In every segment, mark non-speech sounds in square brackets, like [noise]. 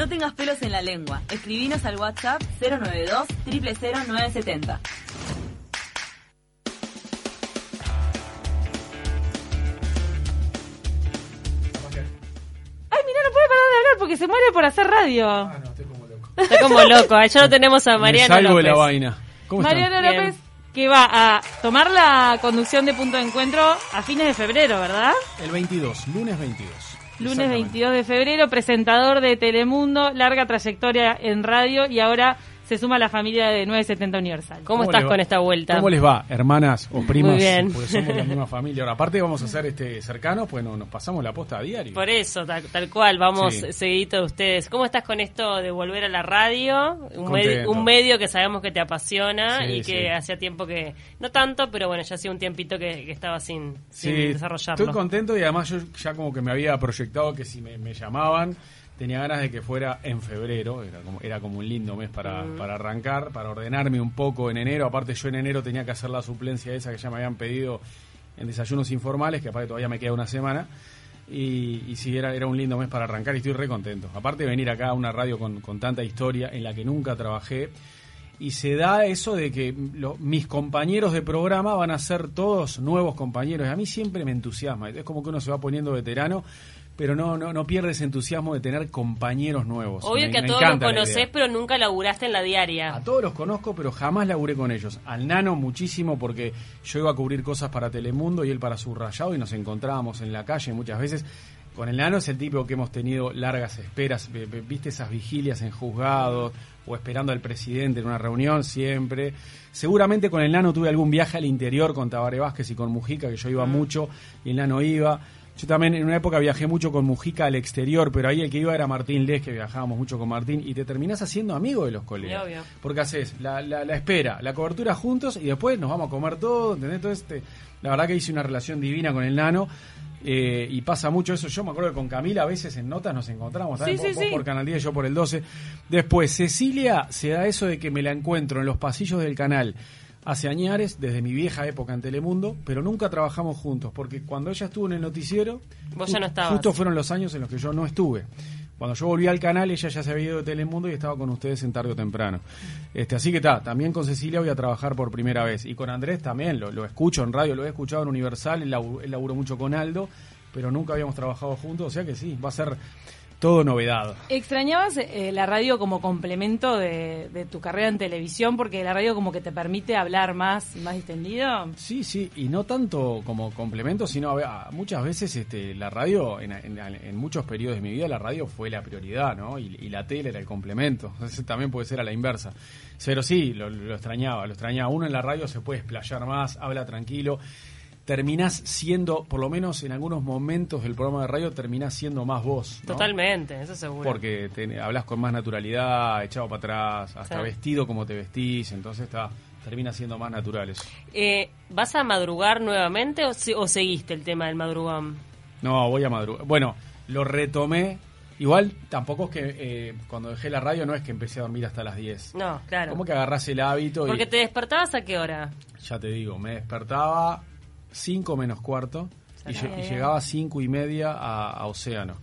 No tengas pelos en la lengua. Escribinos al WhatsApp 092 000970. Ay, mira, no puede parar de hablar porque se muere por hacer radio. Ah, no, estoy como loco. Está como loco. Ahí ya lo tenemos a Me Mariano salgo de López. la vaina. ¿Cómo Bien. López, que va a tomar la conducción de Punto de Encuentro a fines de febrero, ¿verdad? El 22, lunes 22. Lunes Exactamente. 22 de febrero, presentador de Telemundo, larga trayectoria en radio y ahora se suma a la familia de 970 Universal. ¿Cómo, ¿Cómo estás con esta vuelta? ¿Cómo les va, hermanas o primas? Muy bien. Porque somos la misma [laughs] familia. Ahora, aparte vamos a hacer este cercanos, pues no- nos pasamos la posta a diario. Por eso, tal, tal cual, vamos Sí. seguidito de ustedes. ¿Cómo estás con esto de volver a la radio? Un, medio, un medio que sabemos que te apasiona Sí, y que sí. hacía tiempo que, no tanto, pero bueno, ya hacía un tiempito que, que estaba sin, sin desarrollarlo. estoy contento y además yo ya como que me había proyectado que si me, me llamaban tenía ganas de que fuera en febrero, era como, era como un lindo mes para, Mm. para arrancar, para ordenarme un poco en enero, aparte yo en enero tenía que hacer la suplencia esa que ya me habían pedido en desayunos informales, que aparte todavía me queda una semana, y, y sí, era, era un lindo mes para arrancar y estoy re contento. Aparte de venir acá a una radio con, con tanta historia en la que nunca trabajé, y se da eso de que lo- mis compañeros de programa van a ser todos nuevos compañeros. Y a mí siempre me entusiasma. Es como que uno se va poniendo veterano, pero no, no, no pierde ese entusiasmo de tener compañeros nuevos. Obvio Me- que a todos los conocés, idea. pero nunca laburaste en la diaria. A todos los conozco, pero jamás laburé con ellos. Al Nano muchísimo porque yo iba a cubrir cosas para Telemundo y él para Subrayado y nos encontrábamos en la calle muchas veces. Con el Nano es el tipo que hemos tenido largas esperas. ¿Viste esas vigilias en juzgados o esperando al presidente en una reunión siempre? Seguramente con el Nano tuve algún viaje al interior con Tabaré Vázquez y con Mujica, que yo iba mucho y el Nano iba. Yo también en una época viajé mucho con Mujica al exterior, pero ahí el que iba era Martín Les, que viajábamos mucho con Martín, y te terminás haciendo amigo de los colegas. Obvio. Porque haces la, la, la espera, la cobertura juntos y después nos vamos a comer todo, ¿entendés? Entonces, te- la verdad que hice una relación divina con el nano. eh, y pasa mucho eso. Yo me acuerdo que con Camila a veces en notas nos encontramos, Sí, vos, sí, vos sí. por Canal 10, yo por el 12. Después, Cecilia se da eso de que me la encuentro en los pasillos del canal hace añares, desde mi vieja época en Telemundo, pero nunca trabajamos juntos, porque cuando ella estuvo en el noticiero, Vos ya no estabas. justo fueron los años en los que yo no estuve. Cuando yo volví al canal, ella ya se había ido de Telemundo y estaba con ustedes en tarde o temprano. Este, así que está, también con Cecilia voy a trabajar por primera vez. Y con Andrés también, lo, lo escucho en radio, lo he escuchado en Universal, él laburó mucho con Aldo, pero nunca habíamos trabajado juntos, o sea que sí, va a ser todo novedad. ¿Extrañabas eh, la radio como complemento de, de tu carrera en televisión? Porque la radio como que te permite hablar más y más distendido. Sí, sí, y no tanto como complemento, sino a- muchas veces este, la radio, en, en- en muchos periodos de mi vida, la radio fue la prioridad, ¿no? Y, y la tele era el complemento. Entonces también puede ser a la inversa. Pero sí, lo, lo extrañaba, lo extrañaba. Uno en la radio se puede explayar más, habla tranquilo. Terminás siendo, por lo menos en algunos momentos del programa de radio, terminás siendo más vos. ¿no? Totalmente, eso seguro. Porque te, hablas con más naturalidad, echado para atrás, hasta Sí. vestido como te vestís, entonces está, termina siendo más natural eso. Eh, ¿Vas a madrugar nuevamente o, o seguiste el tema del madrugón? No, voy a madrugar. Bueno, lo retomé. Igual tampoco es que eh, cuando dejé la radio no es que empecé a dormir hasta las 10. No, claro. Como que agarrás el hábito Porque y te despertabas a qué hora? ya te digo, me despertaba 5 menos cuarto y, llegaba a 5 y media a, a Océano.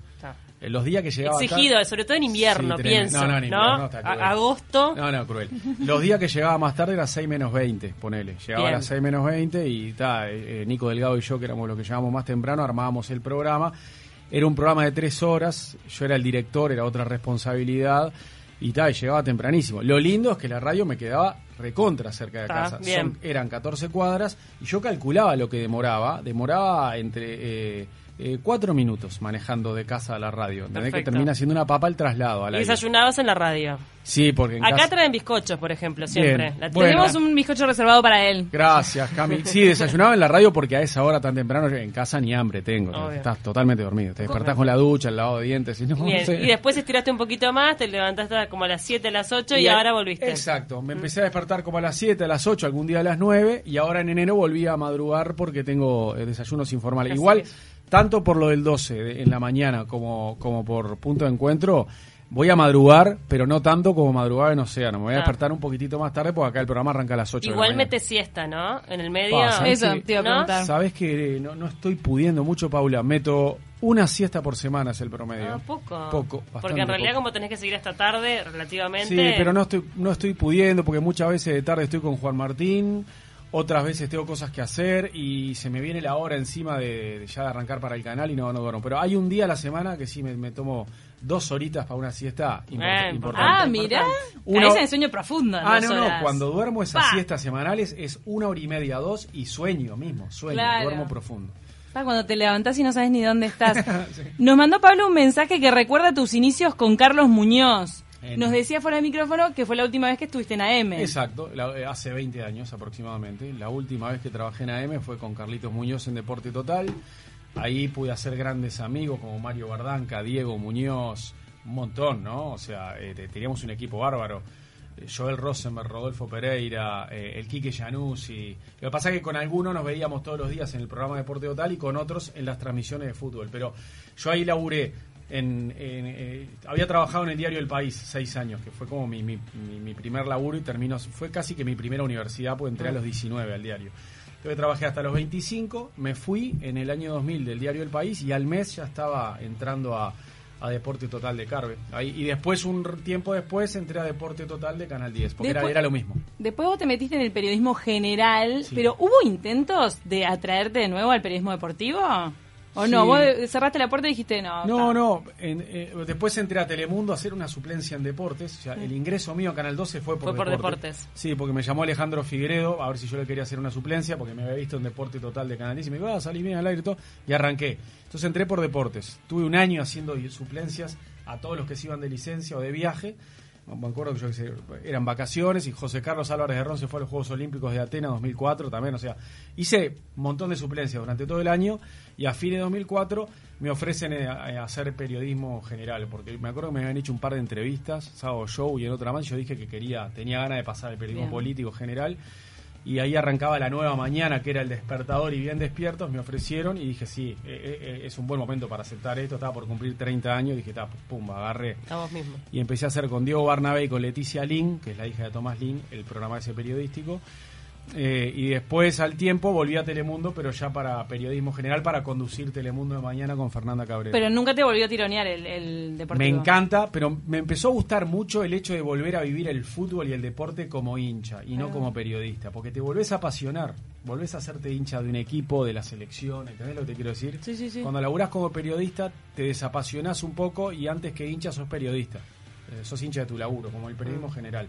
En los días que llegaba Exigido, tarde- sobre todo en invierno, Sí, pienso. No, no, en invierno está A- cruel. agosto. No, no, cruel. Los días que llegaba más tarde era 6 menos 20, ponele. Llegaba Bien. a las 6 menos 20 y ta, eh, eh, Nico Delgado y yo, que éramos los que llegábamos más temprano, armábamos el programa. Era un programa de tres horas, yo era el director, era otra responsabilidad y tal, y llegaba tempranísimo. Lo lindo es que la radio me quedaba recontra cerca de Ta, casa. Son- eran 14 cuadras y yo calculaba lo que demoraba. Demoraba entre... eh, eh, cuatro minutos manejando de casa a la radio. ¿entendés? Que Perfecto. termina siendo una papa el traslado a Y la desayunabas en la radio. Sí, porque en Acá casa... traen bizcochos, por ejemplo, siempre. La Bueno. Tenemos un bizcocho reservado para él. Gracias, Cami. [laughs] Sí, desayunaba en la radio porque a esa hora tan temprano en casa ni hambre tengo. Obvio. Estás totalmente dormido. Te despertás con la ducha, el lavado de dientes. Y, no, Bien, no sé. Y después estiraste un poquito más, te levantaste como a las 7, a las 8 y, ahora volviste. Exacto. Me empecé a despertar como a las 7, a las 8, algún día a las 9. Y ahora en enero volví a madrugar porque tengo eh, desayunos informales. Así Igual, es. Tanto por lo del 12 de- en la mañana como, como por punto de encuentro. Voy a madrugar, pero no tanto como madrugaba en Océano. Me voy a Ah. despertar un poquitito más tarde porque acá el programa arranca a las 8 de la Igual mañana. mete siesta, ¿no? En el medio. Pa, ¿sabes Eso qué? te iba a. Sabes que no, no estoy pudiendo mucho, Paula. Meto una siesta por semana es el promedio. Ah, poco. Poco, Porque en realidad, poco. como tenés que seguir hasta tarde, relativamente. Sí, pero no estoy, no estoy pudiendo porque muchas veces de tarde estoy con Juan Martín, otras veces tengo cosas que hacer y se me viene la hora encima de, de ya de arrancar para el canal y no, no duermo. Pero hay un día a la semana que sí me, me tomo dos horitas para una siesta import- Eh, importante. Ah, mira. Uno- Caes en sueño profundo. Ah, no, no, cuando duermo esas Pa. siestas semanales es una hora y media, dos y sueño mismo, sueño, Claro. duermo profundo. Pa, cuando te levantás y no sabes ni dónde estás. [laughs] Nos mandó Pablo un mensaje que recuerda tus inicios con Carlos Muñoz. En- Nos decía fuera del micrófono que fue la última vez que estuviste en AM. Exacto, la- eh, hace 20 años aproximadamente. La última vez que trabajé en AM fue con Carlitos Muñoz en Deporte Total. Ahí pude hacer grandes amigos como Mario Bardanca, Diego Muñoz, un montón, ¿no? O sea, eh, te- teníamos un equipo bárbaro. Eh, Joel Rosenberg, Rodolfo Pereira, eh, el Quique Januzzi. Lo que pasa es que con algunos nos veíamos todos los días en el programa Deporte Total y con otros en las transmisiones de fútbol. Pero yo ahí laburé. En, en, eh, había trabajado en el diario El País seis años, que fue como mi, mi, mi- mi primer laburo y terminó, fue casi que mi primera universidad, pues entré a los 19 al diario. Entonces trabajé hasta los 25, me fui en el año 2000 del diario El País y al mes ya estaba entrando a, a Deporte Total de Carve. Ahí, y después, un tiempo después, entré a Deporte Total de Canal 10, porque era, era lo mismo. Después vos te metiste en el periodismo general, Sí. pero ¿hubo intentos de atraerte de nuevo al periodismo deportivo? ¿O no? Vos cerraste la puerta y dijiste no. No, ta. no. en- eh, después entré a Telemundo a hacer una suplencia en deportes. O sea, el ingreso mío a Canal 12 fue por, Fue por deporte. deportes. Sí, porque me llamó Alejandro Figueredo a ver si yo le quería hacer una suplencia, porque me había visto en Deporte Total de Canal 10 y me dijo, ah, salí bien al aire y todo. Y arranqué. Entonces entré por deportes. Tuve un año haciendo suplencias a todos los que se iban de licencia o de viaje. Me acuerdo que yo, eran vacaciones y José Carlos Álvarez de Ron se fue a los Juegos Olímpicos de Atenas 2004 también. O sea, hice un montón de suplencias durante todo el año y a fines de 2004 me ofrecen eh, a, a hacer periodismo general. Porque me acuerdo que me habían hecho un par de entrevistas, Sábado Show y en otra más. Yo dije que quería, tenía ganas de pasar el periodismo Bien. político general. Y ahí arrancaba la nueva mañana, que era el despertador y bien despiertos, me ofrecieron y dije, sí, eh, eh, es un buen momento para aceptar esto, estaba por cumplir 30 años, dije, ta, pum, agarré. Estamos mismos. Y empecé a hacer con Diego Barnabé y con Leticia Lin, que es la hija de Tomás Lin, el programa ese periodístico. Eh, y después al tiempo volví a Telemundo, pero ya para periodismo general, para conducir Telemundo de mañana con Fernanda Cabrera. Pero nunca te volvió a tironear el, el deportivo. Me encanta, pero me empezó a gustar mucho el hecho de volver a vivir el fútbol y el deporte como hincha y no Ah. como periodista, porque te volvés a apasionar, volvés a hacerte hincha de un equipo, de la selección, ¿entendés lo que te quiero decir? Sí, sí, sí. Cuando laburás como periodista te desapasionás un poco y antes que hincha sos periodista, Eh, sos hincha de tu laburo, como el periodismo general.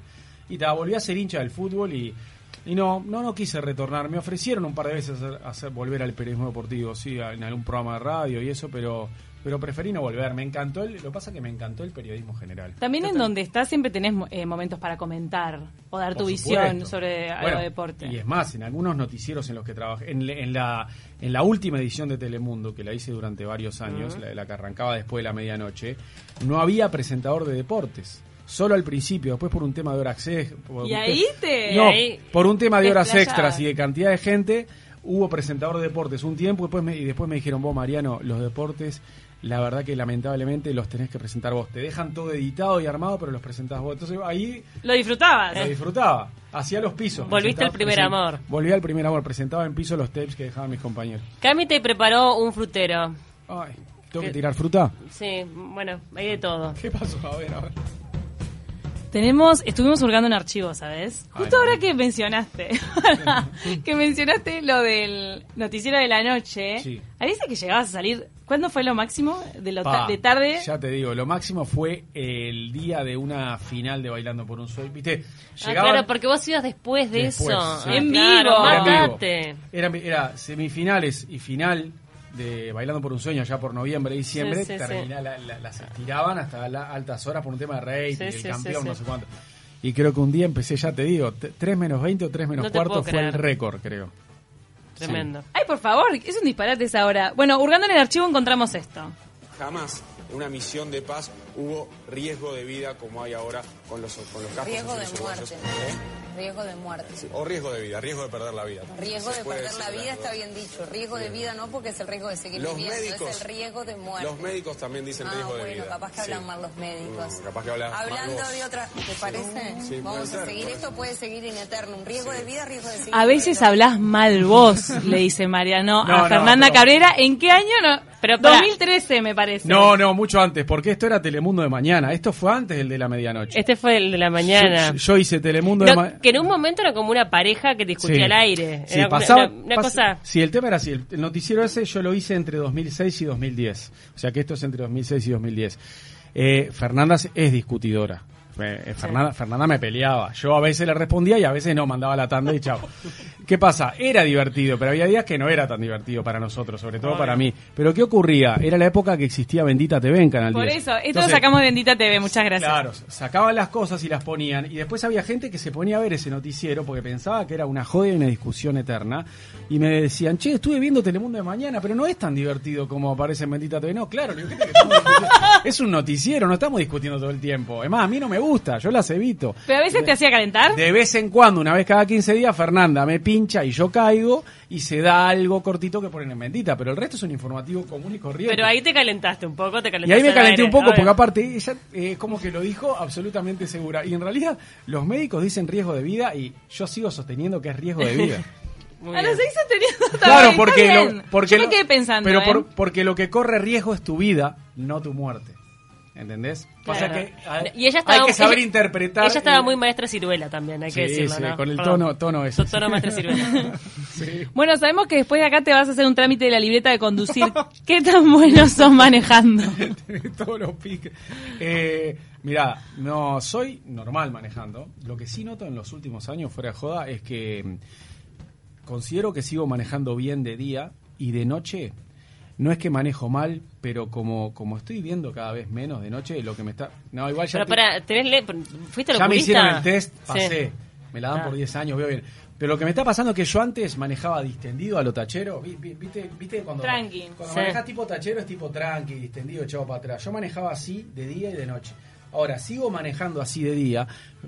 Y te volví a ser hincha del fútbol y, y no, no, no quise retornar. Me ofrecieron un par de veces hacer, hacer- volver al periodismo deportivo, sí, en algún programa de radio y eso, pero pero preferí no volver. Me encantó el, lo que pasa que me encantó el periodismo general. También en donde estás siempre tenés eh, momentos para comentar o dar Por tu visión sobre algo de deporte. Y es más, en algunos noticieros en los que trabajé, en, en la, en la última edición de Telemundo, que la hice durante varios años, la, la que arrancaba después de la medianoche, no había presentador de deportes. Solo al principio, después por un tema de horas extras. Y ahí te- No, ahí por un tema de horas extras y de cantidad de gente, hubo presentador de deportes un tiempo después me, y después me dijeron, vos Mariano, los deportes, la verdad que lamentablemente los tenés que presentar vos. Te dejan todo editado y armado, pero los presentás vos. Entonces ahí Lo disfrutabas. lo disfrutaba. Hacía los pisos. Volviste al primer amor. Volví al primer amor. Presentaba en piso los tapes que dejaban mis compañeros. Cami te preparó un frutero. Ay, ¿tengo que tirar fruta? Sí, bueno, hay de todo. [laughs] ¿Qué pasó? A ver, a ver. Tenemos, estuvimos hurgando en archivos, ¿sabes? Justo Ay, ahora que mencionaste, [laughs] que mencionaste lo del noticiero de la noche, Sí. ahí dice que llegabas a salir, ¿cuándo fue lo máximo de, lo ta- Pa, de tarde? Ya te digo, lo máximo fue el día de una final de Bailando por un Sueño. ¿Viste? Ah, Llegaban- claro, porque vos ibas después de Después, eso. sí. Ah, En claro, vivo. Era en vivo. Matate. Era, era semifinales y final de Bailando por un Sueño, ya por noviembre, diciembre. Sí, sí, termina- la- la- las estiraban hasta la- altas horas por un tema de Sí, el sí, campeón, sí, no sé cuánto. Y creo que un día empecé, ya te digo, t- 3 menos 20 o 3 menos No cuarto fue el récord, creo. Tremendo. Ay, por favor, es un disparate esa hora. Bueno, hurgando en el archivo encontramos esto. Jamás una misión de paz hubo riesgo de vida como hay ahora con los, con los casos Riesgo así de los uruguayos. muerte. ¿Eh? Riesgo de muerte. Sí, O riesgo de vida, riesgo de perder la vida. Riesgo Se de perder la vida está bien dicho. Riesgo de vida no porque es el riesgo de seguir Los viviendo, médicos- es el riesgo de muerte. Los médicos también dicen ah, riesgo de bueno, vida. capaz que hablan Sí. mal los médicos. Mm, capaz que Hablando de otra, ¿te parece? Sí, Vamos a seguir, esto puede seguir in eterno. Un riesgo de vida, riesgo de seguir A veces hablas mal vos, le dice Mariano No, a no, Fernanda pero- Cabrera. ¿En qué año? No, Pero pará. 2013 me parece. No, no, mucho antes, porque esto era Telemundo de mañana. Esto fue antes del de la medianoche. Este fue el de la mañana. Yo, yo hice Telemundo de mañana. que en un momento era como una pareja que discutía Sí. al aire. Sí, Era pasaba- una, una pas- cosa. Sí, el tema era así. El, el noticiero ese yo lo hice entre 2006 y 2010. O sea que esto es entre 2006 y 2010. Eh, Fernanda es discutidora. Eh, Fernanda, Fernanda me peleaba. Yo a veces le respondía y a veces no, mandaba la tanda y chao. ¿Qué pasa? Era divertido, pero había días que no era tan divertido para nosotros, sobre todo para mí. Pero ¿qué ocurría? Era la época que existía Bendita TV en Canal Por 10. eso, esto Entonces, lo sacamos de Bendita TV, muchas gracias. Claro, sacaban las cosas y las ponían. Y después había gente que se ponía a ver ese noticiero porque pensaba que era una joda y una discusión eterna. Y me decían, che, estuve viendo Telemundo de mañana, pero no es tan divertido como aparece en Bendita TV. No, claro, [laughs] es un noticiero, no estamos discutiendo todo el tiempo. Es más, a mí no me gusta, yo las evito. Pero a veces te hacía calentar. De vez en cuando, una vez cada 15 días, Fernanda me pincha y yo caigo y se da algo cortito que ponen en Bendita. Pero el resto es un informativo común y corriente. Pero ahí te calentaste un poco, te Y calentaste. ahí me al calenté aire. un poco porque aparte ella eh, como que lo dijo absolutamente segura. Y en realidad los médicos dicen riesgo de vida y yo sigo sosteniendo que es riesgo de vida. [laughs] Muy A bien. los seis teniendo claro, porque lo, porque Yo me lo- quedé pensando. Pero ¿eh? por- porque lo que corre riesgo es tu vida, no tu muerte. ¿Entendés? Que hay, Y ella estaba, hay que saber ella- interpretar. Ella estaba y- muy maestra ciruela también, hay Sí, que decirlo, sí, ¿no? con el Perdón. tono- tono ese. Tu tono maestra ciruela. [laughs] Sí. Bueno, sabemos que después de acá te vas a hacer un trámite de la libreta de conducir. [laughs] ¿Qué tan buenos sos manejando? Todos los piques. Eh, mirá, no, soy normal manejando. Lo que sí noto en los últimos años, fuera de joda, es que mm, considero que sigo manejando bien de día y de noche. No es que manejo mal, pero como, como estoy viendo cada vez menos de noche, lo que me está... No, igual ya... Pero te- para, ¿tenés le... ¿fuiste ya me hicieron el test, Sí. pasé. Me la dan Ah. por 10 años, veo bien. Pero lo que me está pasando es que yo antes manejaba distendido a lo tachero. Vi- vi- ¿Viste, viste cuando, Tranqui. cuando Sí. manejas tipo tachero es tipo tranqui, distendido, echado para atrás? Yo manejaba así de día y de noche. Ahora, sigo manejando así de día,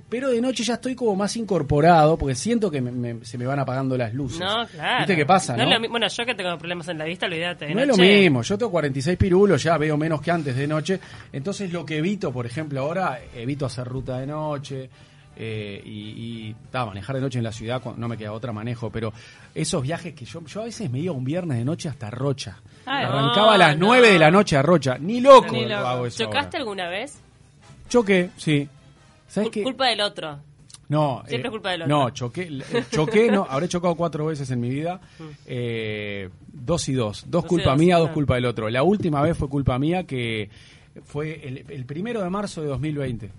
pero de noche ya estoy como más incorporado porque siento que me- me- se me van apagando las luces. No, claro. ¿Viste qué pasa, no? es lo bueno, yo que tengo problemas en la vista, olvídate. de No es lo mismo, yo tengo 46 pirulos, ya veo menos que antes de noche, entonces lo que evito, por ejemplo, ahora evito hacer ruta de noche eh, y, y ta, manejar de noche en la ciudad, cuando no me queda otra manejo, pero esos viajes que yo, yo a veces me iba un viernes de noche hasta Rocha, Ay, arrancaba a las no, 9 no. de la noche a Rocha, ni loco, Ni loco. hago eso ¿Chocaste ahora. alguna vez? Choqué, sí. ¿Sabes Cul- qué? Culpa del otro. No, Siempre es culpa del otro. No, choqué, eh, choqué, no, habré chocado cuatro veces en mi vida. Mm. Eh, dos y dos. Dos Dos culpa dos, mía, dos ah. culpa del otro. La última vez fue culpa mía que fue el, el primero de marzo de 2020.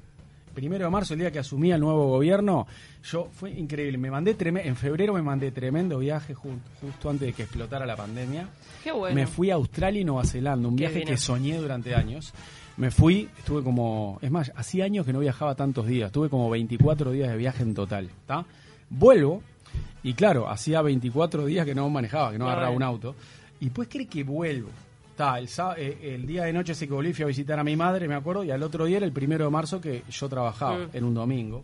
Primero de marzo, el día que asumí el nuevo gobierno, yo fue increíble. Me mandé treme- en febrero me mandé tremendo viaje ju- justo antes de que explotara la pandemia. Qué bueno. Me fui a Australia y Nueva Zelanda, un Qué viaje que soñé durante años. Me fui, estuve como, es más, hacía años que no viajaba tantos días, tuve como 24 días de viaje en total, ¿está? Vuelvo, y claro, hacía 24 días que no manejaba, que no agarraba un auto, y pues creí que vuelvo. Está, el, eh, el día de noche ese que volví fui a visitar a mi madre, me acuerdo, y al otro día era el primero de marzo que yo trabajaba, Mm. en un domingo.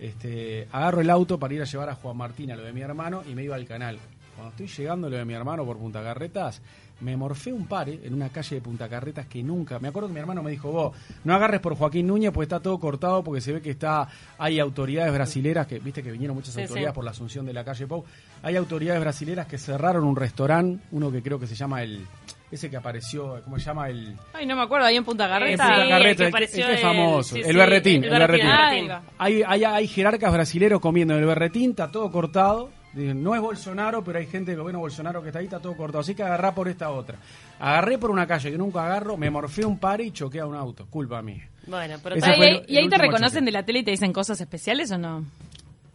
Este, agarro el auto para ir a llevar a Juan Martín a lo de mi hermano y me iba al canal. Cuando estoy llegando a lo de mi hermano por Punta Carretas, me morfé un pare en una calle de Punta Carretas que nunca. Me acuerdo que mi hermano me dijo: Vos, no agarres por Joaquín Núñez, porque está todo cortado, porque se ve que está hay autoridades brasileras, que viste que vinieron muchas Sí, autoridades sí. por la asunción de la calle Pau. Hay autoridades brasileras que cerraron un restaurante, uno que creo que se llama el. Ese que apareció, ¿cómo se llama? El. Ay, no me acuerdo, ahí en Punta En Garreta. Punta Sí, Carreta, el que el que- apareció el el- famoso, el sí, berretín, el el berretín. va. Hay, hay, hay jerarcas brasileros comiendo en el berretín, está todo cortado. Dicen, No es Bolsonaro, pero hay gente del gobierno Bolsonaro que está ahí, está todo cortado. Así que agarrá por esta otra. Agarré por una calle que nunca agarro, me morfé un par y choqué a un auto. Culpa mía. Bueno, pero Ese el- ¿Y ahí te reconocen choque. de la tele y te dicen cosas especiales o no?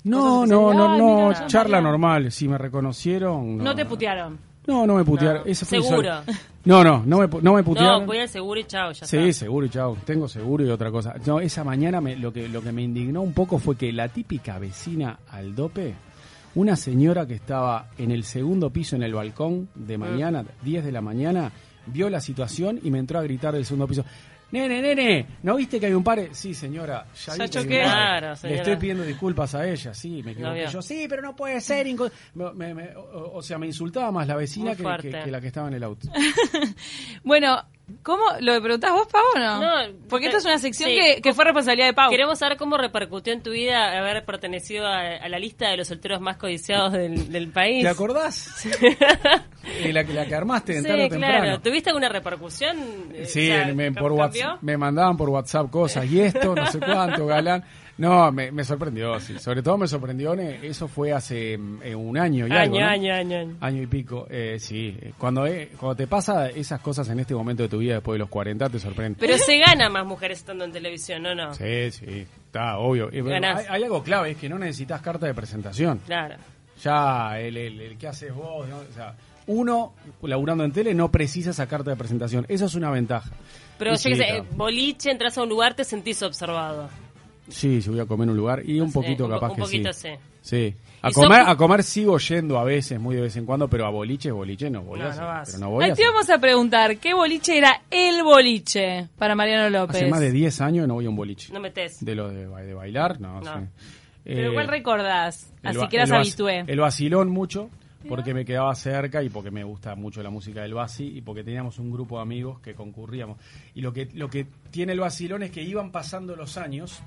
No, no, no, no, mira, charla normal. Si me reconocieron. No, No, te putearon. No, no me putearon. No, fue seguro. No, no, no me, no me putearon. No, voy al seguro y chao, ya Sí, está. seguro y chao. Tengo seguro y otra cosa. No, esa mañana me- lo, que, lo que me indignó un poco fue que la típica vecina al dope, una señora que estaba en el segundo piso en el balcón de mañana, 10 de la mañana, vio la situación y me entró a gritar del segundo piso. Nene, nene, ¿no viste que hay un par? Sí, señora, ya, Ya vi que hay un choqué. par. Claro, Le señora. estoy pidiendo disculpas a ella, sí, me equivoqué. vio. yo, sí, pero no puede ser. inco-". Me- me- me- o, o sea, me insultaba más la vecina que la que estaba en el auto. [laughs] Bueno, ¿cómo lo preguntás vos, Pau, o no? No, Porque esta es una sección sí. que, que fue responsabilidad de Pau. Queremos saber cómo repercutió en tu vida haber pertenecido a, a la lista de los solteros más codiciados del, del país. ¿Te acordás? Eh, [laughs] la, que- la que armaste en Sí, tarde o claro. temprano. ¿Tuviste alguna repercusión? Eh, Sí, o sea, me, por. WhatsApp, me mandaban por WhatsApp cosas y esto, no sé cuánto, galán. No, me, me sorprendió, sí. Sobre todo me sorprendió, eso fue hace mm, eh, un año y Año, algo, ¿no? año, año, año. Año y pico, eh, sí. Cuando, eh, cuando te pasa esas cosas en este momento de tu vida después de los 40, te sorprende. Pero se gana más mujeres estando en televisión, ¿no? No. Sí, sí, está obvio. Hay, hay algo clave, es que no necesitas carta de presentación. Claro. Ya el, el, el que haces vos, ¿no? o sea, uno laburando en tele no precisa esa carta de presentación. Eso es una ventaja. Pero yo sí, sé, boliche, entras a un lugar, te sentís observado. Sí, si voy a comer en un lugar y un poquito un po- capaz un que poquito sí. sí. Sí. A ¿Y comer, sos- a comer sigo yendo a veces, muy de vez en cuando, pero a boliche, boliche no voy No, a no vas. Pero no voy Ahí a te vamos a preguntar, ¿qué boliche era el boliche para Mariano López? Hace más de 10 años no voy a un boliche. No metes. De lo de, de bailar, no, No. sí. Pero Eh, ¿cuál recordás? Así que eras habitué. El vacilón mucho, porque me quedaba cerca y porque me gusta mucho la música del Basi y porque teníamos un grupo de amigos que concurríamos. Y lo que, lo que tiene el vacilón es que iban pasando los años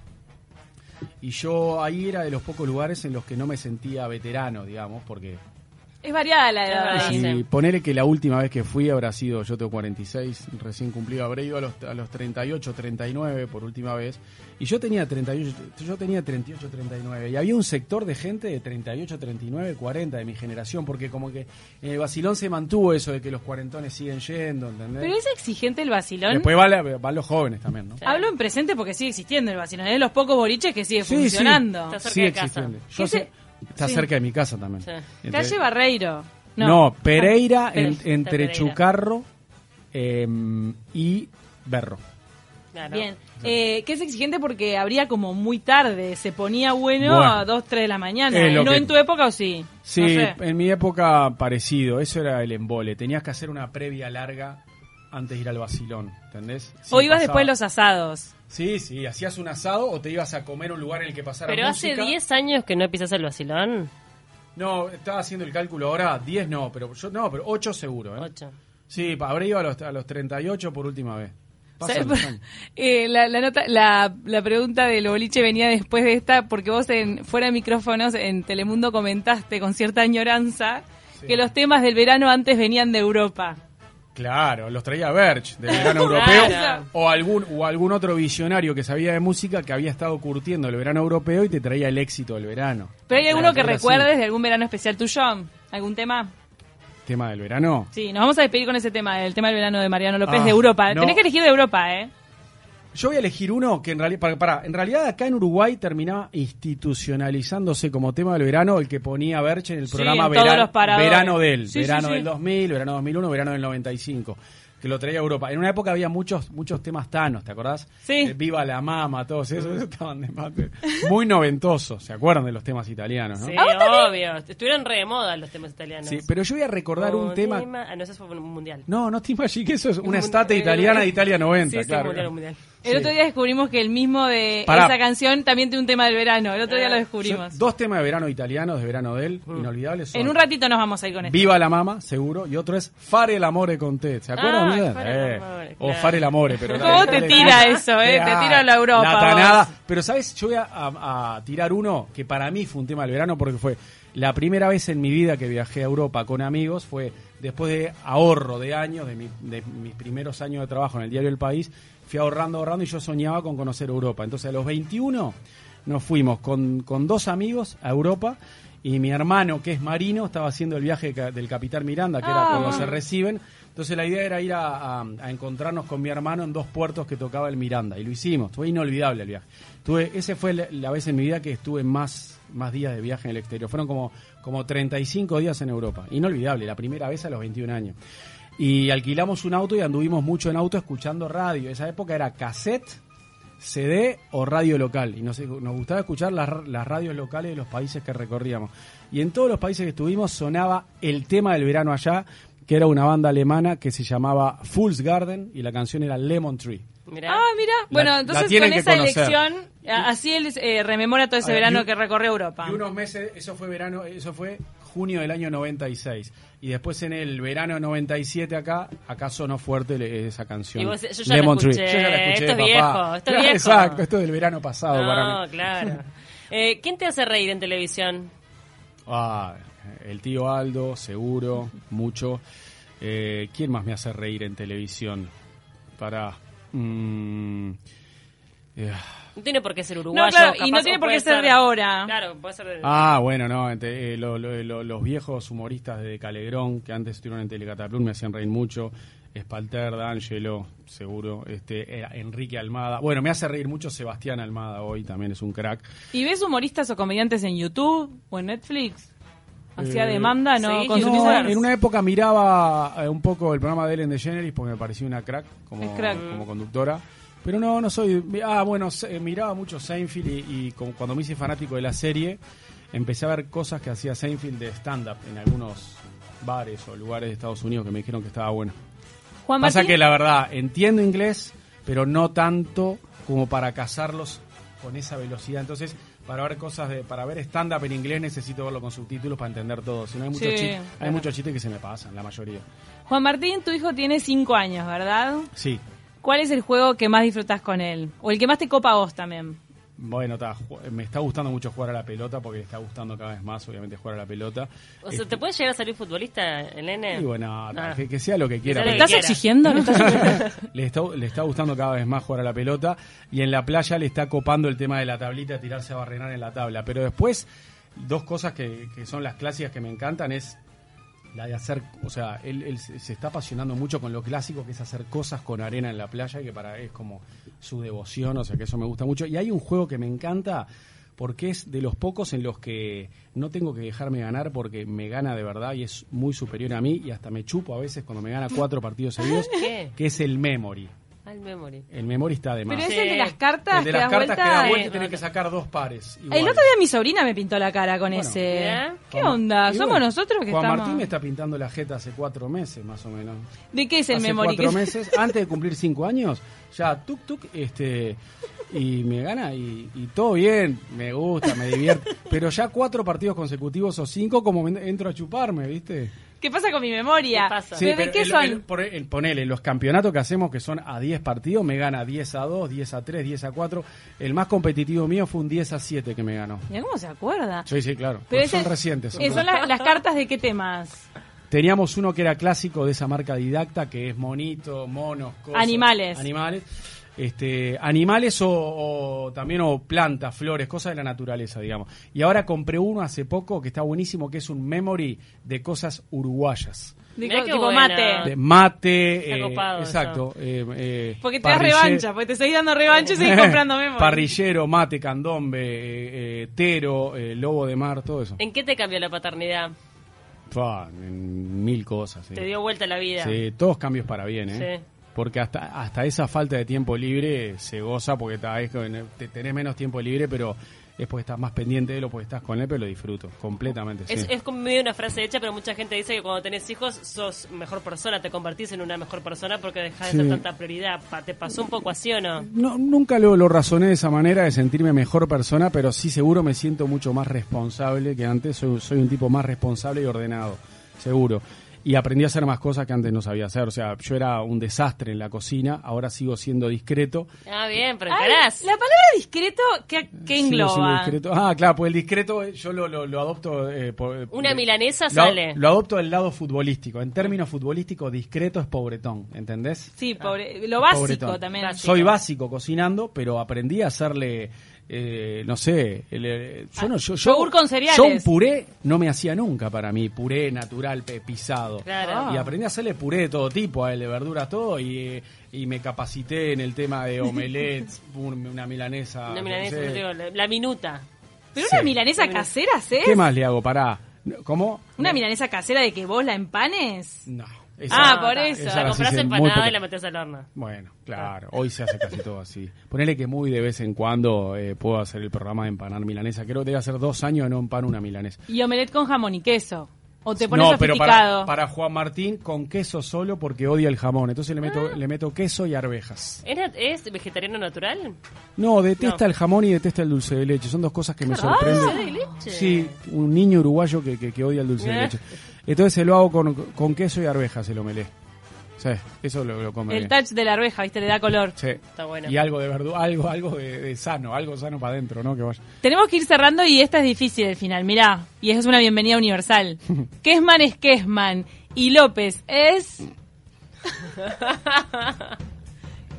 y yo ahí era de los pocos lugares en los que no me sentía veterano, digamos, porque Es variada la edad. Sí. ponele que la última vez que fui habrá sido, yo tengo 46, recién cumplido, habré ido a los, a los 38, 39 por última vez, y yo tenía 38, yo tenía 38, 39, y había un sector de gente de 38, 39, 40 de mi generación, porque como que en el vacilón se mantuvo eso de que los cuarentones siguen yendo, ¿entendés? Pero es exigente el vacilón. Después van, la- van los jóvenes también, ¿no? Hablo en presente porque sigue existiendo el vacilón. Es de los pocos boliches que sigue Sí, funcionando. Está cerca de casa. existiendo. ¿Qué Yo se- sé- está sí. cerca de mi casa también. Sí. Calle Barreiro. No, Pereira en- está entre Pereira. Chucarro em, y Berro. Claro. Bien. Eh, que es exigente porque habría como muy tarde. Se ponía bueno, Bueno. a 2, 3 de la mañana. Lo ¿No que- en tu época o sí? Sí, No sé. en mi época parecido, eso era el embole. Tenías que hacer una previa larga antes de ir al vacilón, ¿entendés? O ibas pasaba- después los asados. Sí, sí, hacías un asado o te ibas a comer a un lugar en el que pasara Pero hace música. 10 años que no pisas el vacilón. No, estaba haciendo el cálculo ahora, 10 no, pero yo no, pero 8 seguro, ¿eh? 8. Sí, habré ido a los, a los 38 por última vez. [laughs] Eh, la, la nota, la, la pregunta del boliche venía después de esta, porque vos en fuera de micrófonos en Telemundo comentaste con cierta añoranza que los temas del verano antes venían de Europa. Claro, los traía Berch, del verano [laughs] europeo, Claro. o algún, o algún otro visionario que sabía de música que había estado curtiendo el verano europeo y te traía el éxito del verano. ¿Pero hay alguno que así. recuerdes de algún verano especial tuyo? ¿Algún tema? Tema del verano. Sí, nos vamos a despedir con ese tema, el tema del verano de Mariano López Ah, de Europa. no. Tenés que elegir de Europa, ¿eh? Yo voy a elegir uno que en realidad, para, para, en realidad acá en Uruguay terminaba institucionalizándose como tema del verano el que ponía Berche en el Sí, programa en todos Vera- los paradores. Verano del, Sí, sí, verano sí. del 2000, verano 2001, verano del 95, que lo traía a Europa. En una época había muchos muchos temas tanos, ¿te acordás? Sí. Eh, Viva la mama, todos esos, esos estaban de mate. Muy noventosos, ¿se acuerdan de los temas italianos, no? Sí, obvio. Estuvieron re de moda los temas italianos. Sí, pero yo voy a recordar un tema... Ah, no, eso fue un mundial. No, no te imagines que eso es una Un- estate italiana de Italia 90, Sí, sí, claro. mundial, un mundial. El Sí. otro día descubrimos que el mismo de Pará. esa canción también tiene un tema del verano. El otro día lo descubrimos. Son Dos temas de verano italianos, de verano de él, inolvidables. son En un ratito nos vamos a ir con esto. Viva la mama, seguro, y otro es Fare l'amore con te. ¿Se acuerdan? Ah? Fare l'amore, O claro. Fare l'amore, pero [laughs] ¿Cómo te tira eso, eh? Te tira la Europa, La tanada. Pero, ¿sabes? Yo voy a, a- a tirar uno que para mí fue un tema del verano porque fue la primera vez en mi vida que viajé a Europa con amigos. Fue después de ahorro de años, de, mi- de mis primeros años de trabajo en el diario El País. Fui ahorrando, ahorrando y yo soñaba con conocer Europa. Entonces, a los 21 nos fuimos con, con dos amigos a Europa y mi hermano, que es marino, estaba haciendo el viaje del Capitán Miranda, que era Ah. cuando se reciben. Entonces la idea era ir a, a- a encontrarnos con mi hermano en dos puertos que tocaba el Miranda. Y lo hicimos. Fue inolvidable el viaje. Tuve, ese fue la, la vez en mi vida que estuve más, más días de viaje en el exterior. Fueron como, como 35 días en Europa. Inolvidable, la primera vez a los 21 años. Y alquilamos un auto y anduvimos mucho en auto escuchando radio. Esa época era cassette, CD o radio local. Y nos, nos gustaba escuchar las, las radios locales de los países que recorríamos. Y en todos los países que estuvimos sonaba el tema del verano allá, que era una banda alemana que se llamaba Fool's Garden y la canción era Lemon Tree. Mirá. Ah, mira. Bueno, entonces con esa elección, así él eh, rememora todo ese ver, verano y que recorrió Europa. Y unos meses, eso fue verano, eso fue junio del año 96. Y después en el verano 97 acá, acá sonó fuerte esa canción. Y vos- yo ya la Lemon Tree. Yo ya la escuché, esto es papá. viejo, esto es viejo. Exacto, esto es del verano pasado para No, mí. claro. [laughs] Eh, ¿Quién te hace reír en televisión? Ah, el tío Aldo, seguro, mucho. Eh, ¿Quién más me hace reír en televisión? Para... mm, eh, No tiene por qué ser uruguayo. No, claro, y no tiene por qué ser de ahora. Claro, puede ser de... Ah, bueno, no, ente- eh, lo- lo- lo- los viejos humoristas de Calegrón que antes estuvieron en Telecataplum me hacían reír mucho. Espalter, D'Angelo, seguro. Este, eh, Enrique Almada. Bueno, me hace reír mucho Sebastián Almada hoy, también es un crack. ¿Y ves humoristas o comediantes en YouTube o en Netflix? ¿Hacía Eh, demanda? ¿No? sí, en una época miraba eh, un poco el programa de Ellen DeGeneres porque me parecía una crack como, crack. como conductora. Pero no, no soy. Ah, bueno, se- miraba mucho Seinfeld y, y como cuando me hice fanático de la serie, empecé a ver cosas que hacía Seinfeld de stand-up en algunos bares o lugares de Estados Unidos que me dijeron que estaba bueno. Juan Pasa Martín, que la verdad, entiendo inglés, pero no tanto como para cazarlos con esa velocidad. Entonces, para ver cosas de, para ver stand-up en inglés necesito verlo con subtítulos para entender todo. Si no hay muchos Sí, chistes, hay muchos chistes que se me pasan, la mayoría. Juan Martín, tu hijo tiene cinco años, ¿verdad? Sí. ¿Cuál es el juego que más disfrutas con él? O el que más te copa a vos también. Bueno, ta, me está gustando mucho jugar a la pelota porque le está gustando cada vez más, obviamente, jugar a la pelota. O sea, Este, ¿te puede llegar a salir futbolista, el nene? y bueno, ta, Ah. que, que sea lo que quiera. ¿Le estás quiera. exigiendo? ¿Le estás exigiendo? [laughs] [laughs] le está, le está gustando cada vez más jugar a la pelota y en la playa le está copando el tema de la tablita, tirarse a barrenar en la tabla. Pero después, dos cosas que, que son las clásicas que me encantan es la de hacer, o sea, él, él se se está apasionando mucho con lo clásico que es hacer cosas con arena en la playa, que para él es como su devoción, o sea que eso me gusta mucho. Y hay un juego que me encanta porque es de los pocos en los que no tengo que dejarme ganar porque me gana de verdad y es muy superior a mí y hasta me chupo a veces cuando me gana cuatro partidos seguidos, [laughs] ¿Qué? que es el memory. Memory. El memory está de más. Pero es Sí. el de las cartas el de que las cartas vuelta. que da Sí, vuelta y tenés que sacar dos pares. El iguales. otro día mi sobrina me pintó la cara con Bueno, ese. mirá. ¿Qué Juan- onda? Somos bueno, nosotros que Juan estamos. Martín me está pintando la jeta hace cuatro meses, más o menos. ¿De qué es el hace memory? cuatro ¿Qué- meses, antes de cumplir cinco años, ya tuk tuk, este, y me gana y, y todo bien, me gusta, me divierte, pero ya cuatro partidos consecutivos o cinco como me entro a chuparme, ¿viste? ¿Qué pasa con mi memoria? ¿Qué pasa? Sí, ¿De pero qué el- son? el- por el- ponele, los campeonatos que hacemos que son a 10 partidos, me gana 10 a 2, 10 a 3, 10 a 4. El más competitivo mío fue un 10 a 7 que me ganó. Mirá cómo se acuerda. Sí, sí, claro. Pero son ese- recientes. son eh, son recientes. la- las cartas de qué temas? Teníamos uno que era clásico de esa marca Didacta, que es monito, monos, cosas. Animales. Animales. Este, animales o, o también o plantas, flores, cosas de la naturaleza, digamos. Y ahora compré uno hace poco que está buenísimo, que es un memory de cosas uruguayas. Qué tipo buena. mate. De mate, eh, exacto. eh, eh, Porque te das revancha, porque te seguís dando revancha y seguís [laughs] comprando memory. Parrillero, mate, candombe, eh, eh, tero, eh, lobo de mar, todo eso. ¿En qué te cambió la paternidad? En mil cosas. Te dio vuelta la vida. Sí, todos cambios para bien, ¿eh? Sí. Porque hasta, hasta esa falta de tiempo libre se goza porque te- tenés menos tiempo libre, pero es porque estás más pendiente de él o porque estás con él, pero lo disfruto completamente. Es, sí. es como medio una frase hecha, pero mucha gente dice que cuando tenés hijos sos mejor persona, te convertís en una mejor persona porque dejás de ser tanta prioridad. ¿Te pasó un poco así o no? No, nunca lo, lo razoné de esa manera de sentirme mejor persona, pero sí seguro me siento mucho más responsable que antes. Soy, soy un tipo más responsable y ordenado, seguro. Y aprendí a hacer más cosas que antes no sabía hacer. O sea, yo era un desastre en la cocina, ahora sigo siendo discreto. Ah, bien, pero Ay, la palabra discreto, ¿qué, qué engloba? discreto. Ah, claro, pues el discreto eh, yo lo, lo, lo adopto. eh, por- Una eh, milanesa lo, sale. Lo adopto del lado futbolístico. En términos futbolísticos, discreto es pobretón, ¿entendés? Sí, pobre, lo básico Pobretón. también. Básico. Soy básico cocinando, pero aprendí a hacerle, eh, no sé, el, eh, yo no, yo, con cereales. Yo un puré no me hacía nunca para mí, puré natural, pisado. Claro. Y aprendí a hacerle puré de todo tipo, a él, de verduras, todo, y, eh, y me capacité en el tema de omelets, [laughs] un- una milanesa. Una no milanesa, sé. yo digo, la, la minuta. Pero Sí. una milanesa casera, ¿sí? ¿Qué más le hago? Pará. ¿Cómo? ¿Una milanesa casera de que vos la empanes? No. Ah, por eso. esa La la compras empanada y la metes al horno. Bueno, claro, hoy se hace casi todo así. Ponele que muy de vez en cuando eh, puedo hacer el programa de empanar milanesa. Creo que debe hacer dos años que no empano una milanesa. Y omelette con jamón y queso. ¿O te pones no, pero para, sofisticado? para Juan Martín con queso solo porque odia el jamón. Entonces le Ah. meto, le meto queso y arvejas. ¿Es, vegetariano natural? No, detesta No. el jamón y detesta el dulce de leche. Son dos cosas que me ¿Dulce de sorprenden. leche? Sí, un niño uruguayo que, que- que odia el dulce de Eh. leche. Entonces se lo hago con, con queso y arvejas, se lo melé. Sí, eso lo, lo come El bien. touch de la arveja, ¿viste? Le da color. Sí. Está bueno. Y algo de verdura, algo, algo de, de sano, algo sano para adentro, ¿no? Que vaya. Tenemos que ir cerrando y esta es difícil el final, mirá. Y es una bienvenida universal. [laughs] Kesman es Kesman y López es... [laughs]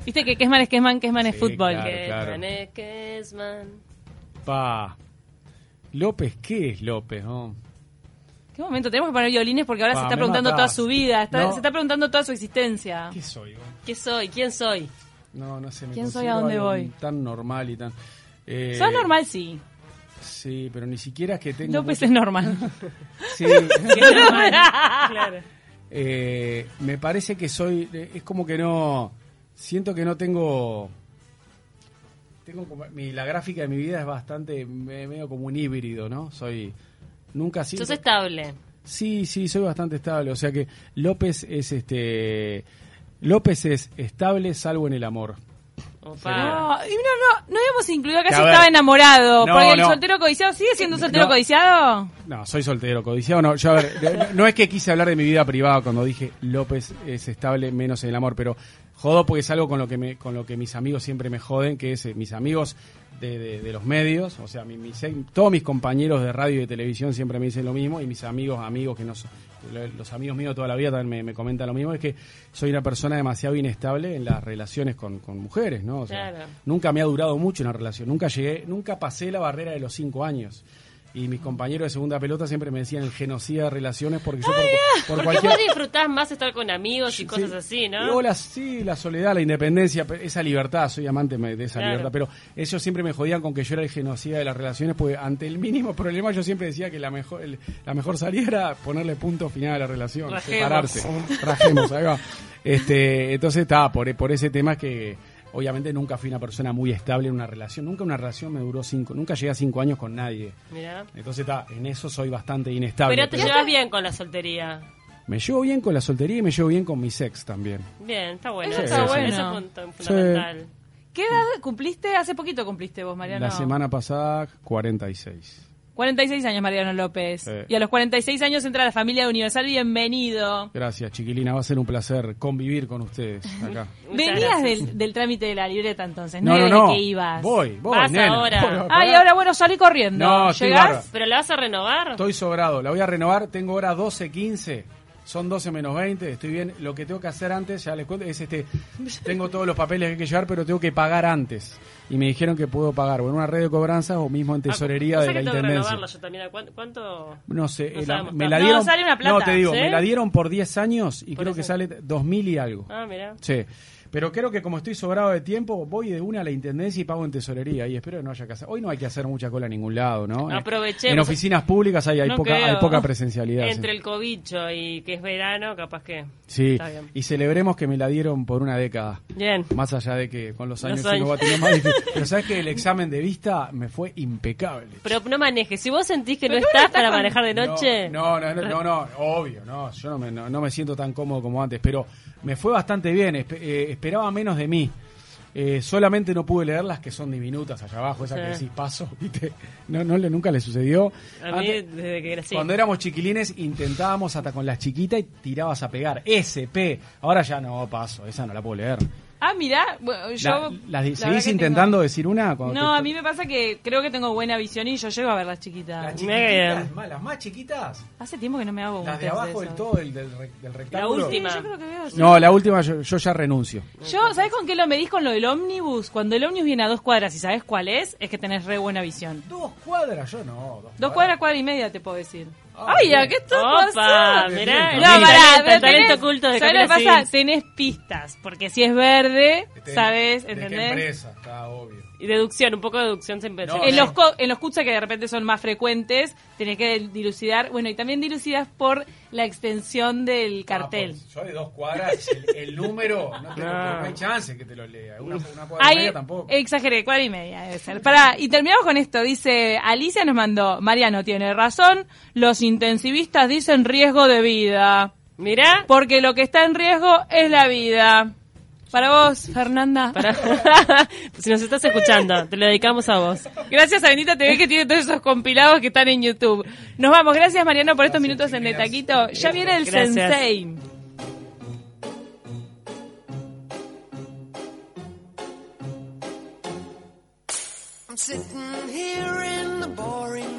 Viste que Kesman es Kesman, Kesman es fútbol. claro. Que es man. Pa. López, ¿qué es López? no? ¿Qué momento? Tenemos que poner violines porque ahora se está preguntando matás. toda su vida, está- No. se está preguntando toda su existencia. ¿Qué soy? vos? ¿Qué soy? ¿Quién soy? No, no sé. Me ¿Quién soy? ¿A dónde voy? Tan normal y tan. eh, Sos normal, sí. Sí, pero ni siquiera es que tengo. López mucho- es normal. [laughs] Sí. [laughs] [laughs] Claro. Eh, me parece que soy. eh, Es como que no. Siento que no tengo. Tengo como- mi, la gráfica de mi vida es bastante. me- medio como un híbrido, ¿no? Soy. Nunca siento. Sos estable. Sí, sí, soy bastante estable. O sea que López es este. López es estable salvo en el amor. Opa. No, y no, no, no habíamos incluido que Que, casi a ver. estaba enamorado. No, porque el no. soltero codiciado sigue siendo un soltero No. codiciado. No, soy soltero, codiciado no. Yo, a ver, no, no es que quise hablar de mi vida privada cuando dije López es estable menos en el amor, pero jodo porque es algo con lo que me, con lo que mis amigos siempre me joden, que es eh, mis amigos de, de- de los medios, o sea, mi- mis- todos mis compañeros de radio y de televisión siempre me dicen lo mismo y mis amigos, amigos que no son, lo- los amigos míos toda la vida también me, me comentan lo mismo, es que soy una persona demasiado inestable en las relaciones con, con mujeres, ¿no? O sea, Claro. nunca me ha durado mucho una relación, nunca llegué, nunca pasé la barrera de los cinco años. Y mis compañeros de segunda pelota siempre me decían el genocida de relaciones porque yo por, por Porque cualquier... vos disfrutás más estar con amigos y cosas Sí. así, ¿no? La, sí, la soledad, la independencia, pe- esa libertad, soy amante de esa Claro. libertad, pero ellos siempre me jodían con que yo era el genocida de las relaciones, porque ante el mínimo problema yo siempre decía que la mejor, el- la mejor salida era ponerle punto final a la relación, Rajemos. separarse, rajemos, ahí va. Este, entonces está, por, por ese tema que obviamente nunca fui una persona muy estable en una relación, nunca una relación me duró cinco, nunca llegué a cinco años con nadie. Mirá. Entonces está, en eso soy bastante inestable. Pero te pero llevas bien con la soltería. Me llevo bien con la soltería y me llevo bien con mi ex también. Bien, está bueno. Eso Eso, está eso bueno. es fun- fundamental. ¿Qué edad cumpliste? Hace poquito cumpliste vos, Mariano. La semana pasada, 46. 46 años, Mariano López. Y a los 46 años entra la familia de Universal. Bienvenido. Gracias, chiquilina. Va a ser un placer convivir con ustedes acá. [laughs] Venías del, del trámite de la libreta entonces, no, No, no, que ibas. Voy, voy, Vas nena. ahora. Voy, Ah, y ahora bueno, salí corriendo. No, ¿Llegás? ¿Pero la vas a renovar? Estoy sobrado. La voy a renovar. Tengo hora 12.15. Son 12 menos 20. Estoy bien. Lo que tengo que hacer antes, ya les cuento, es este. [laughs] Tengo todos los papeles que hay que llevar, pero tengo que pagar antes. Y me dijeron que puedo pagar o en una red de cobranzas o mismo en tesorería Ah, o de la intendencia. renovarla yo también. ¿A ¿Cuánto? cuánto? No sé, No eh, la- me la No, dieron. sale una plata, no, te digo, ¿sí? me la dieron por 10 años y Por creo que sale 2000 y algo. Ah, mira. Sí. Pero creo que como estoy sobrado de tiempo, voy de una a la intendencia y pago en tesorería. Y espero que no haya que hacer. Hoy no hay que hacer mucha cola en ningún lado, ¿no? Aprovechemos. En oficinas públicas hay, hay, No poca, hay poca presencialidad. sí. Entre el cobicho y que es verano, capaz que. Sí, Está bien. y celebremos que me la dieron por una década. Bien. Más allá de que con los años, Los años. va a tener más difícil. Pero sabes que el examen de vista me fue impecable. Pero no manejes. Si vos sentís que no Pero ¿cómo estás estás para con- manejar de noche. No, no, no, no, no, obvio, no, yo no me, no, no me siento tan cómodo como antes, pero me fue bastante bien, espe- eh, esperaba menos de mí. Eh, solamente no pude leer las que son diminutas allá abajo, esas Sí. que decís paso, [laughs] ¿viste? No, no le, nunca le sucedió. A mí, Antes- desde que era así. Cuando éramos chiquilines intentábamos hasta con las chiquitas y tirabas a pegar. SP. Ahora ya no paso, esa no la puedo leer. Ah, mirá, bueno, yo... La- la verdad ¿Seguís intentando tengo- decir una? No, te- a mí me pasa que creo que tengo buena visión y yo llego a ver las chiquitas. Las bien. más- las más chiquitas. Hace tiempo que no me hago un Las de abajo del eso. todo, del, del, del rectángulo. última. Sí, yo creo que veo. sí. No, la última yo, yo ya renuncio. Yo, ¿sabes con qué lo medís con lo del ómnibus? Cuando el ómnibus viene a dos cuadras y sabes cuál es, es que tenés re buena visión. Dos cuadras, yo no. Dos cuadras, cuadra y media te puedo decir. Ah, Ay, bien. ¿a qué estás Opa, pasando? mirá. No, pará, talento, pero talento tenés- oculto de ¿sabes lo que Camila pasa? Tenés pistas, porque si es verde, Este, sabes, ¿De qué ¿entendés? empresa? Está obvio. Y deducción, un poco de deducción siempre. No, En los, co- en los cucha que de repente son más frecuentes, tenés que dilucidar, bueno, y también dilucidas por la extensión del cartel. Ah, pues, yo de dos cuadras, el, el número, no, tengo, No. no hay chance que te lo lea. Una, una cuadra y media tampoco. exageré, cuadra y media debe ser. Pará, y terminamos con esto. Dice, Alicia nos mandó, Mariano tiene razón, los intensivistas dicen riesgo de vida. Mirá. Porque lo que está en riesgo es la vida. Para vos, Fernanda. Para- [laughs] si nos estás escuchando, te lo dedicamos a vos. Gracias a Bendita TV que tiene todos esos compilados que están en YouTube. Nos vamos. Gracias, Mariano, por estos minutos en. Netaquito. Ya viene el Gracias. Sensei. I'm sitting here in the boring room. It's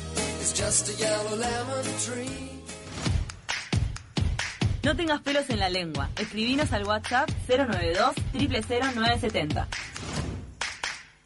No tengas pelos en la lengua. Escribinos al WhatsApp 092 000970.